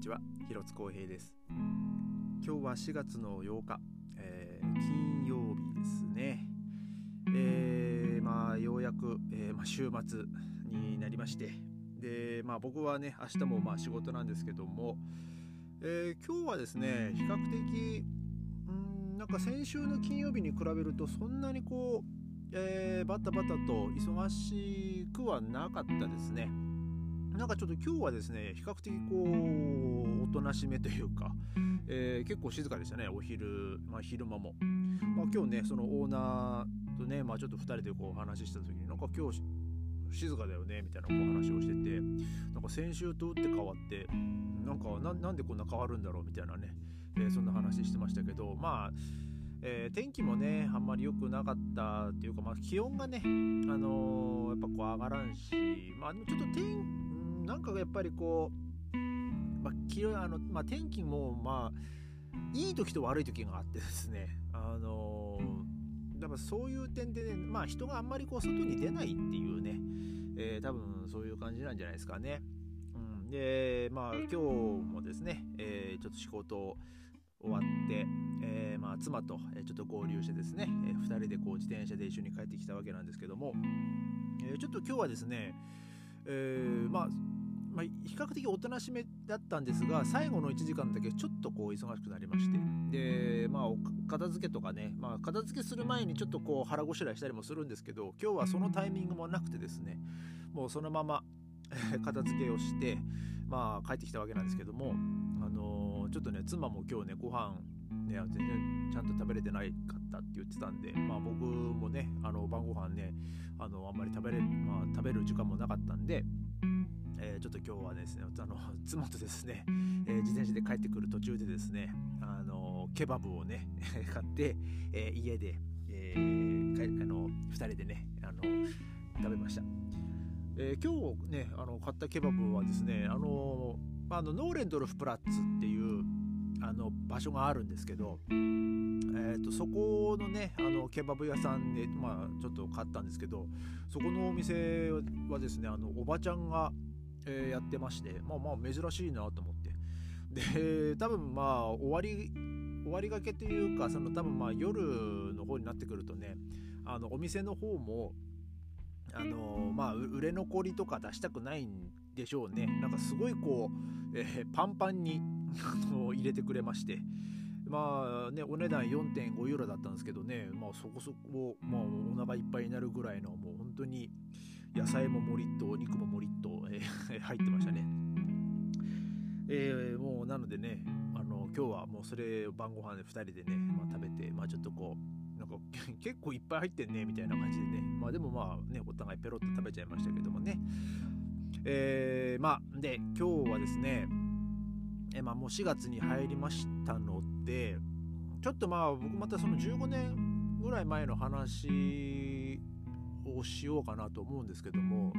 ちは広津光平です。今日は4月の8日、えー、金曜日ですね。えー、まあようやく、えー、まあ、週末になりまして。でまあ僕はね明日もまあ仕事なんですけども、え今日はですね比較的んなんか先週の金曜日に比べるとそんなにこう、えバタバタと忙しくはなかったですね。なんかちょっと今日はですね比較的こうおとなしめというか、えー、結構静かでしたねお昼、まあ、昼間も、まあ、今日ねそのオーナーとね、まあ、ちょっと2人でこう話した時になんか今日静かだよねみたいなこう話をしててなんか先週と打って変わってなんかなんでこんな変わるんだろうみたいなね、えー、そんな話してましたけどまあえー、天気もねあんまり良くなかったっていうか、まあ、気温がね、あのー、やっぱこう上がらんし、まあ、ちょっと天なんかやっぱりこう、まああのまあ、天気もまあいい時と悪い時があってですねあの、だからそういう点でね、まあ、人があんまりこう外に出ないっていうね、えー、多分そういう感じなんじゃないですかね。うん、でまあ今日もですね、えー、ちょっと仕事終わって、えー、まあ、妻とちょっと合流してですね、え2人でこう自転車で一緒に帰ってきたわけなんですけども、えちょっと今日はですね、えまあまあ、比較的おとなしめだったんですが最後の1時間だけちょっとこう忙しくなりまして。でまあ片付けとかね、まあ、片付けする前にちょっとこう腹ごしらえしたりもするんですけど今日はそのタイミングもなくてですねもうそのまま 片付けをしてまあ帰ってきたわけなんですけどもあのー、ちょっとね妻も今日ねご飯ね全然ちゃんと食べれてないかったって言ってたんでまあ僕もねあの晩ご飯ねあのあんまり食べれ、まあ、食べる時間もなかったんでえー、ちょっと今日はですねあの 妻とですね、えー、自転車で帰ってくる途中でですねあのケバブをね 買って、えー、家で、えー、あの2人でねあの食べました、えー、今日ねあの買ったケバブはですねあのあのノーレンドルフプラッツっていうあの場所があるんですけど、えーと、そこのねあのケバブ屋さんで、まあ、ちょっと買ったんですけどそこのお店はですねあのおばちゃんがえー、やってましてまあまあ珍しいなと思って。で多分まあ終わり終わりがけというかその多分まあ夜の方になってくるとねあのお店の方もあのまあ売れ残りとか出したくないんでしょうね。なんかすごいこう、えー、パンパンに入れてくれまして。まあねお値段4.5ユーロだったんですけどね。まあそこそこ、まあ、お腹いっぱいになるぐらいのもう本当に野菜ももりっとお肉ももりっと、えー、入ってましたね。えー、もうなのでねあの今日はもうそれ晩ご飯で2人でね、まあ、食べて、まあ、ちょっとこうなんか結構いっぱい入ってんねみたいな感じでね。まあでもまあねお互いペロッと食べちゃいましたけどもね。えー、まあで今日はですねえまあもう4月に入りましたのでちょっとまあ僕またその15年ぐらい前の話をしようかなと思うんですけども、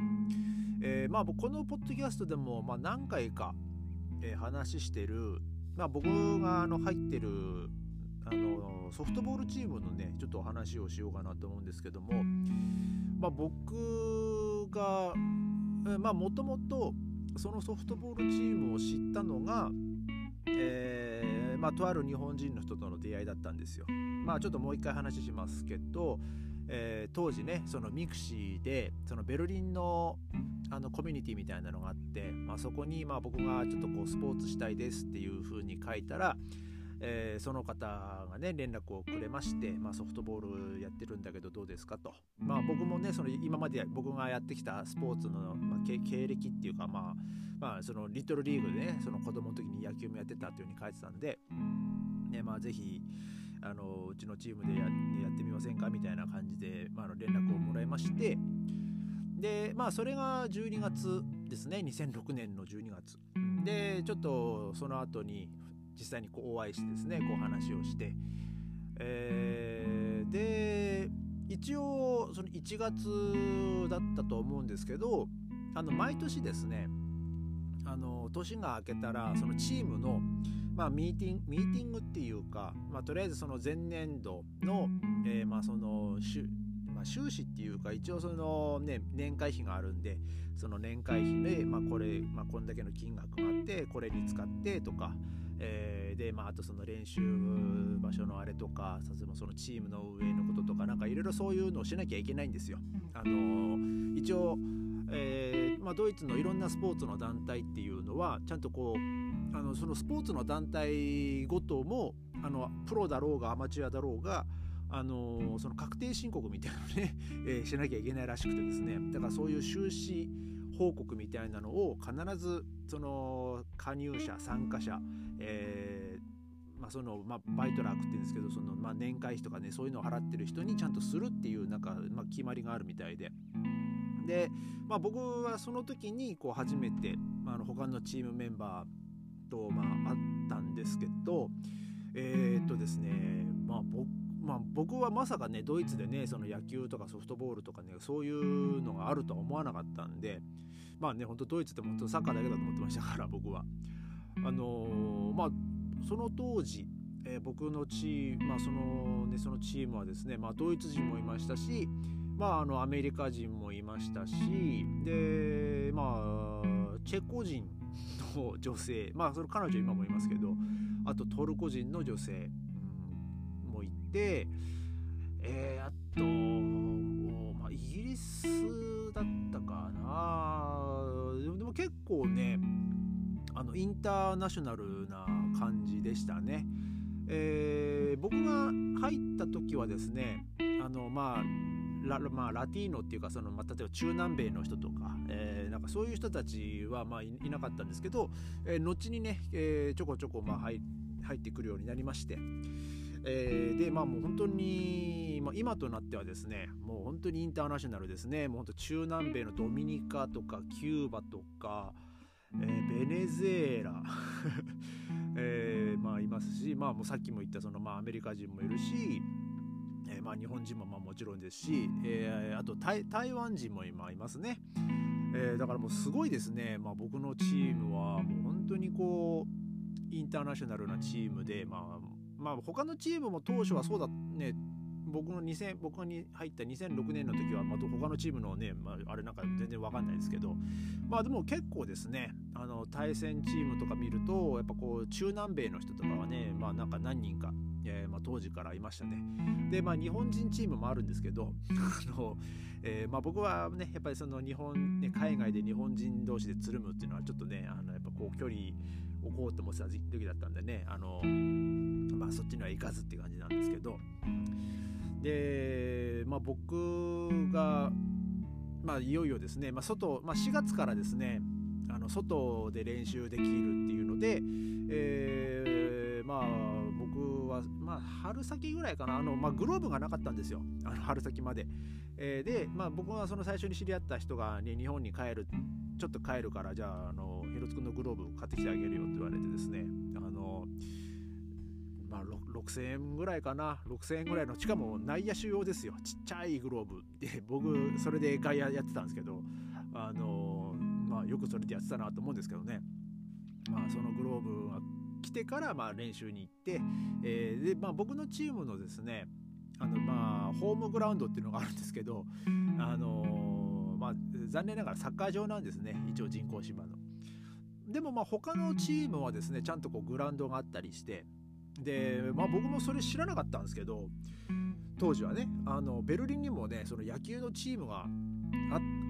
えー、まあこのポッドキャストでもま何回か、話してる、まあ、僕があの入ってるあのソフトボールチームのねちょっとお話をしようかなと思うんですけども、まあ、僕がもともとそのソフトボールチームを知ったのが、えー、まあ、とある日本人の人との出会いだったんですよ。まあちょっともう一回話しますけど、えー、当時ねその mixi でそのベルリンのあのコミュニティみたいなのがあって、まあ、そこにまあ僕がちょっとこうスポーツしたいですっていう風に書いたら、えー、その方がね連絡をくれまして、まあ、ソフトボールやってるんだけどどうですかと、まあ、僕もねその今まで僕がやってきたスポーツの、まあ、経歴っていうか、まあ、まあそのリトルリーグでねその子供の時に野球もやってたっていう風に書いてたんで、ねまあ、ぜひあのうちのチームでやってみませんかみたいな感じで、まあ、の連絡をもらいましてでまあそれが12月ですね。2006年の12月。でちょっとその後に実際にこうお会いしてですねこう話をして、えー、で一応その1月だったと思うんですけどあの毎年ですねあの年が明けたらそのチームのまあ、ミーティングミーティングっていうか、まあ、とりあえずその前年度の,、えー、まあその、まあ、まあ、収支っていうか一応その、ね、年会費があるんでその年会費で、まあ、これ、まあ、こんだけの金額があってこれに使ってとか、えー、で、まあ、あとその練習場所のあれとかそのチームの運営のこととかなんかいろいろそういうのをしなきゃいけないんですよ。あの一応えー、まあ、ドイツのいろんなスポーツの団体っていうのはちゃんとこうあのそのスポーツの団体ごともあのプロだろうがアマチュアだろうがあのその確定申告みたいなのね、えー、しなきゃいけないらしくてですねだからそういう収支報告みたいなのを必ずその加入者参加者、えー、まあ、そのまあ、バイトラークって言うんですけどその、まあ、年会費とかねそういうのを払ってる人にちゃんとするっていうなんか、ま、決まりがあるみたいで。で、まあ、僕はその時にこう初めて、まあ、の他のチームメンバーと、まあ、会ったんですけどえー、っとですね、まあ僕まあ、僕はまさかねドイツでねその野球とかソフトボールとかねそういうのがあるとは思わなかったんでまあね本当ドイツって本当サッカーだけだと思ってましたから僕は。あのー、まあその当時、えー、僕のチームまあそのねそのチームはですねまあドイツ人もいましたしまあ、あのアメリカ人もいましたしでまあチェコ人の女性まあその彼女今もいますけどあとトルコ人の女性、てえー、あと、まあ、イギリスだったかなでも結構ねあのインターナショナルな感じでしたね。えー、僕が入った時はですねあのまあラ,、まあ、ラティーノっていうかその、まあ、例えば中南米の人とか,、えー、なんかそういう人たちは、まあ、いなかったんですけど、えー、後にね、えー、ちょこちょこ、まあ、入入ってくるようになりまして。えー、でまあもう本当に、まあ、今となってはですねもう本当にインターナショナルですね。もう本当中南米のドミニカとかキューバとか、えー、ベネズエラ、えー、まあいますし、まあ、もうさっきも言ったその、まあ、アメリカ人もいるし、えー、まあ、日本人もまあもちろんですし、えー、あと台湾人も今いますね、えー、だからもうすごいですね、まあ、僕のチームはもう本当にこうインターナショナルなチームで、まあ、まあ他のチームも当初はそうだね僕の2000僕に入った2006年の時は、まあ、他のチームのね、まあ、あれなんか全然わかんないですけどまあでも結構ですねあの対戦チームとか見るとやっぱこう中南米の人とかはねまあなんか何人かえー、まあ、当時からいましたね。で、まあ、日本人チームもあるんですけど、あのえー、まあ、僕はね、やっぱりその日本、ね、海外で日本人同士でつるむっていうのはちょっとね、あのやっぱこう距離置こうと思ってた時だったんでね、あのまあ、そっちには行かずって感じなんですけど、で、まあ、僕が、まあ、いよいよですね、まあ、外、まあ、4月からですね、あの外で練習できるっていうので、えー、まあ僕は、まあ、春先ぐらいかなあの、まあ、グローブがなかったんですよ。あの春先まで、えー、で、まあ、僕はその最初に知り合った人が、ね、日本に帰るちょっと帰るからじゃああのヒロツくんのグローブ買ってきてあげるよって言われてですねあのまあ、6000円ぐらいかな。6000円ぐらいのしかも内野手用ですよ。ちっちゃいグローブ。で僕それで外野やってたんですけどあのまあよくそれでやってたなと思うんですけどね。まあそのグローブは来てからまあ練習に行って、えー、でまあ、僕のチームのですねあのまあホームグラウンドっていうのがあるんですけど、あの、まあ、残念ながらサッカー場なんですね。一応人工芝の。でもまあ他のチームはですねちゃんとこうグラウンドがあったりしてで、まあ、僕もそれ知らなかったんですけど当時はねあのベルリンにもねその野球のチームが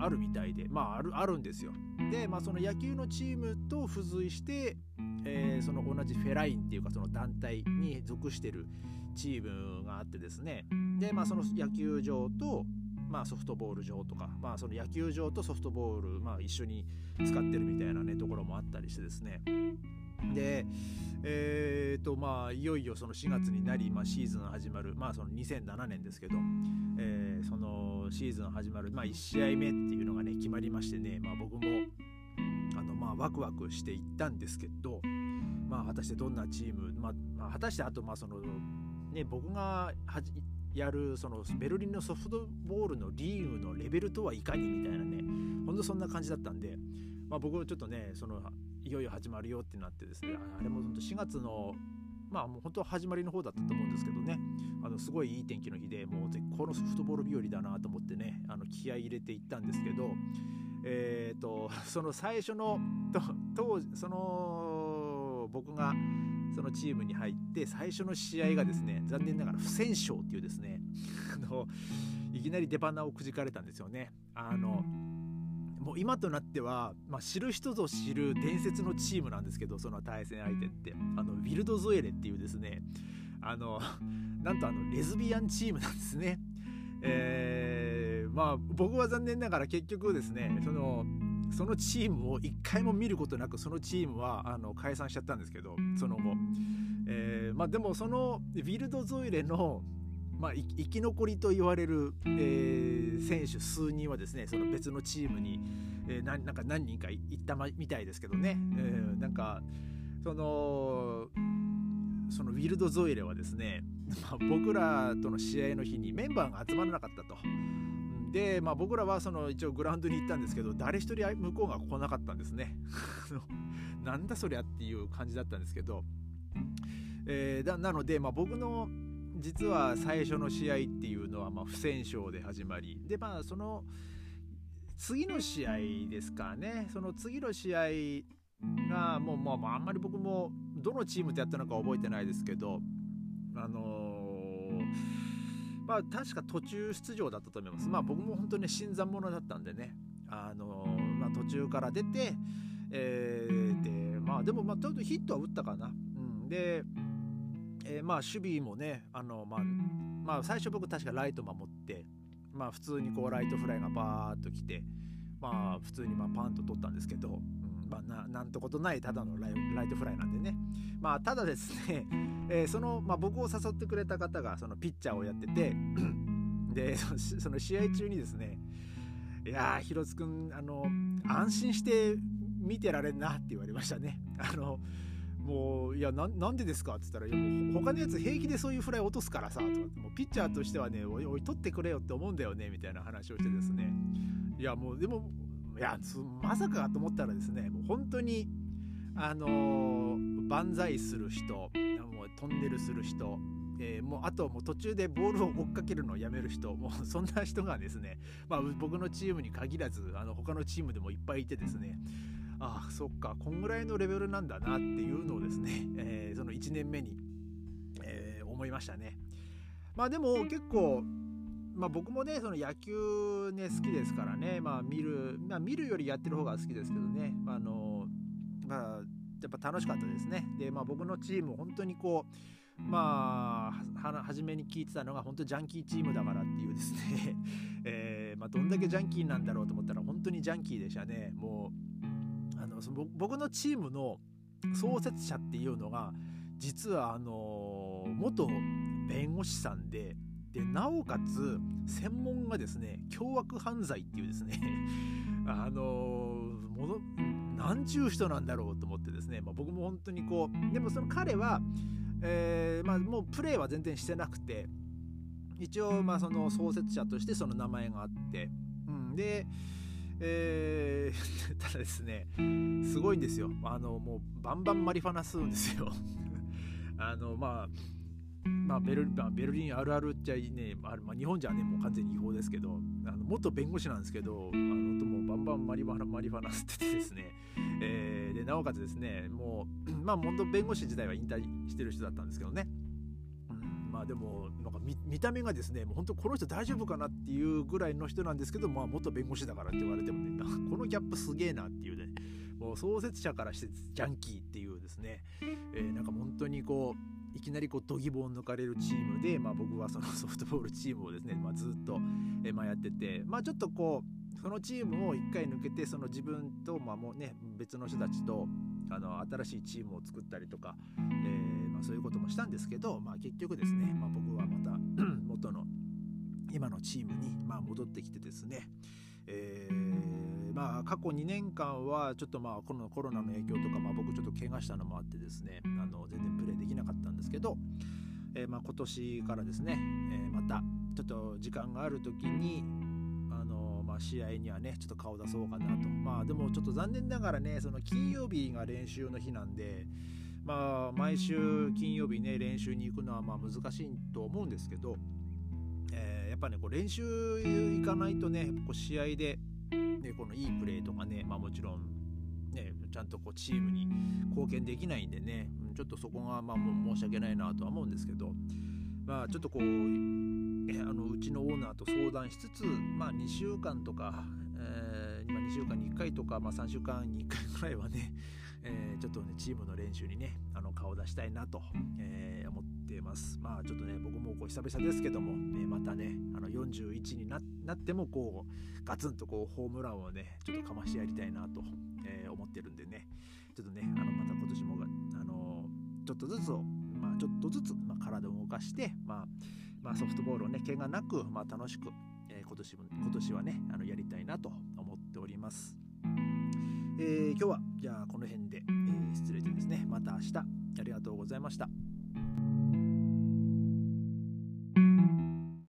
あるみたいでまああるあるんですよ。で、まあ、その野球のチームと付随してえー、その同じフェラインっていうかその団体に属してるチームがあってですね。で、まあ、その野球場と、まあ、ソフトボール場とか、まあ、その野球場とソフトボール、まあ、一緒に使ってるみたいなねところもあったりしてですねでえーとまあ、いよいよその4月になり、まあ、シーズン始まる、まあ、その2007年ですけど、えー、そのシーズン始まる、まあ、1試合目っていうのがね決まりましてね、まあ、僕もあの、まあ、ワクワクしていったんですけど、まあ、果たしてどんなチーム、まあ、まあ、果たしてあとまあその、ね、僕がはじやるそのベルリンのソフトボールのリーグのレベルとはいかにみたいなねほんとそんな感じだったんで、まあ、僕ちょっとねそのよいよ始まるよってなってですねあれも本当4月のまあもう本当は始まりの方だったと思うんですけどねあのすごいいい天気の日でもう絶好のソフトボール日和だなと思ってねあの気合い入れていったんですけどえーと、その最初の当時その僕がそのチームに入って最初の試合がですね残念ながら不戦勝っていうですねあのいきなり出花をくじかれたんですよね。あのもう今となっては、まあ、知る人ぞ知る伝説のチームなんですけどその対戦相手ってあのウィルド・ゾエレっていうですねあの なんとあのレズビアンチームなんですね。えー、まあ僕は残念ながら結局ですねそのそのチームを一回も見ることなくそのチームはあの解散しちゃったんですけどその後、えー、まあ、でもそのウィルド・ゾイレのまあ、生き残りと言われる、えー、選手数人はですねその別のチームに、えー、なんか何人か行ったみたいですけどね、えー、なんかそのそのウィルド・ゾイレはですね、まあ、僕らとの試合の日にメンバーが集まらなかったと。で、まあ、僕らはその一応グラウンドに行ったんですけど誰一人向こうが来なかったんですね。なんだそりゃっていう感じだったんですけど、えー、だなので、まあ、僕の実は最初の試合っていうのはま不戦勝で始まりでまあその次の試合ですかねその次の試合がもうまああんまり僕もどのチームでやったのか覚えてないですけどあのー、まあ確か途中出場だったと思います。まあ僕も本当に新参者だったんでねあのー、まあ、途中から出て、えー、でまあでもまあちょっとヒットは打ったかな、うん、でえー、まあ守備もねあの、まあ、まあ最初僕確かライト守ってまあ普通にこうライトフライがバーッと来てまあ普通にまあパンと取ったんですけど、うんまあ、ななんてことないただのライトフライなんでねまあただですね、えー、その、まあ、僕を誘ってくれた方がそのピッチャーをやってて でその試合中にですねいやー広津君安心して見てられんなって言われましたね。あのもういやなんでですか？って言ったらいやもう他のやつ平気でそういうフライ落とすからさとかもうピッチャーとしてはねおいおい取ってくれよって思うんだよねみたいな話をしてですね。いやもうでもいやまさかと思ったらですねもう本当にあのー、万歳する人もうトンネルする人えー、もうあともう途中でボールを追っかけるのをやめる人もうそんな人がですね、まあ、僕のチームに限らずあの他のチームでもいっぱいいてですねああそっか。こんぐらいのレベルなんだなっていうのをですね、えー、その1年目に、えー、思いましたね。まあでも結構まあ僕もねその野球ね好きですからね。まあ見る、まあ、見るよりやってる方が好きですけどね、まあ、あのまあやっぱ楽しかったですね。でまあ僕のチーム本当にこうまあ初めに聞いてたのが本当ジャンキーチームだからっていうですね、えーまあ、どんだけジャンキーなんだろうと思ったら本当にジャンキーでしたね。もうその僕のチームの創設者っていうのが実はあの元弁護士さんででなおかつ専門がですね凶悪犯罪っていうですね あのもの何ちゅう人なんだろうと思ってですね、まあ、僕も本当にこうでもその彼は、えーまあ、もうプレーは全然してなくて一応まあその創設者としてその名前があって、うん、でえー、ただですね、すごいんですよ。あの、もうバンバンマリファナ吸うんですよ。あの、まあ、まあ、ベルまあ、ベルリンあるあるっちゃね、あまあ、日本じゃね、もう完全に違法ですけど、あの元弁護士なんですけど、あのもうバンバンマリファナマリファナ吸っててですね、えー、でなおかつですね、もう、まあ、元弁護士自体は引退してる人だったんですけどね、まあでもなんか見た目がですねもう本当この人大丈夫かなっていうぐらいの人なんですけどまあ元弁護士だからって言われてもねこのギャップすげえなっていうねもう創設者からしてジャンキーっていうですね、えー、なんか本当にこういきなりこうドギボを抜かれるチームで、まあ、僕はその ソフトボールチームをですね、まあ、ずっと、えーまあ、やってて、まあ、ちょっとこうそのチームを1回抜けてその自分と、まあもうね、別の人たちとあの新しいチームを作ったりとか、えーまそういうこともしたんですけど、まあ、結局ですね、まあ、僕はまた 元の今のチームにま戻ってきてですね、えー、まあ過去2年間はちょっとまあこのコロナの影響とか、まあ、僕ちょっと怪我したのもあってですねあの全然プレーできなかったんですけど、えー、ま今年からですね、えー、またちょっと時間がある時にあのまあ、試合にはねちょっと顔出そうかなと。まあでもちょっと残念ながらねその金曜日が練習の日なんでまあ毎週金曜日ね練習に行くのはまあ難しいと思うんですけど、えー、やっぱねこう練習行かないとねこう試合で、ね、このいいプレーとかね、まあ、もちろんね、ちゃんとこうチームに貢献できないんでねちょっとそこがまあ申し訳ないなとは思うんですけどまあちょっとこうあのうちのオーナーと相談しつつまあ2週間とか、えー、2週間に1回とか、まあ、3週間に1回ぐらいはねえー、ちょっとねチームの練習にねあの顔を出したいなと、えー、思ってますまあちょっとね僕もこう久々ですけども、ね、またねあの41になってもこうガツンとこうホームランをねちょっとかましてやりたいなと、えー、思ってるんでねちょっとねあのまた今年もあのちょっとずつまあ、ちょっとずつ、まあ、体を動かして、まあ、まあ、ソフトボールをね怪我なく、まあ、楽しく、えー、今年も今年はねあのやりたいなと思っております。えー、今日はじゃあこの辺で、えー、失礼でですねまた明日ありがとうございました。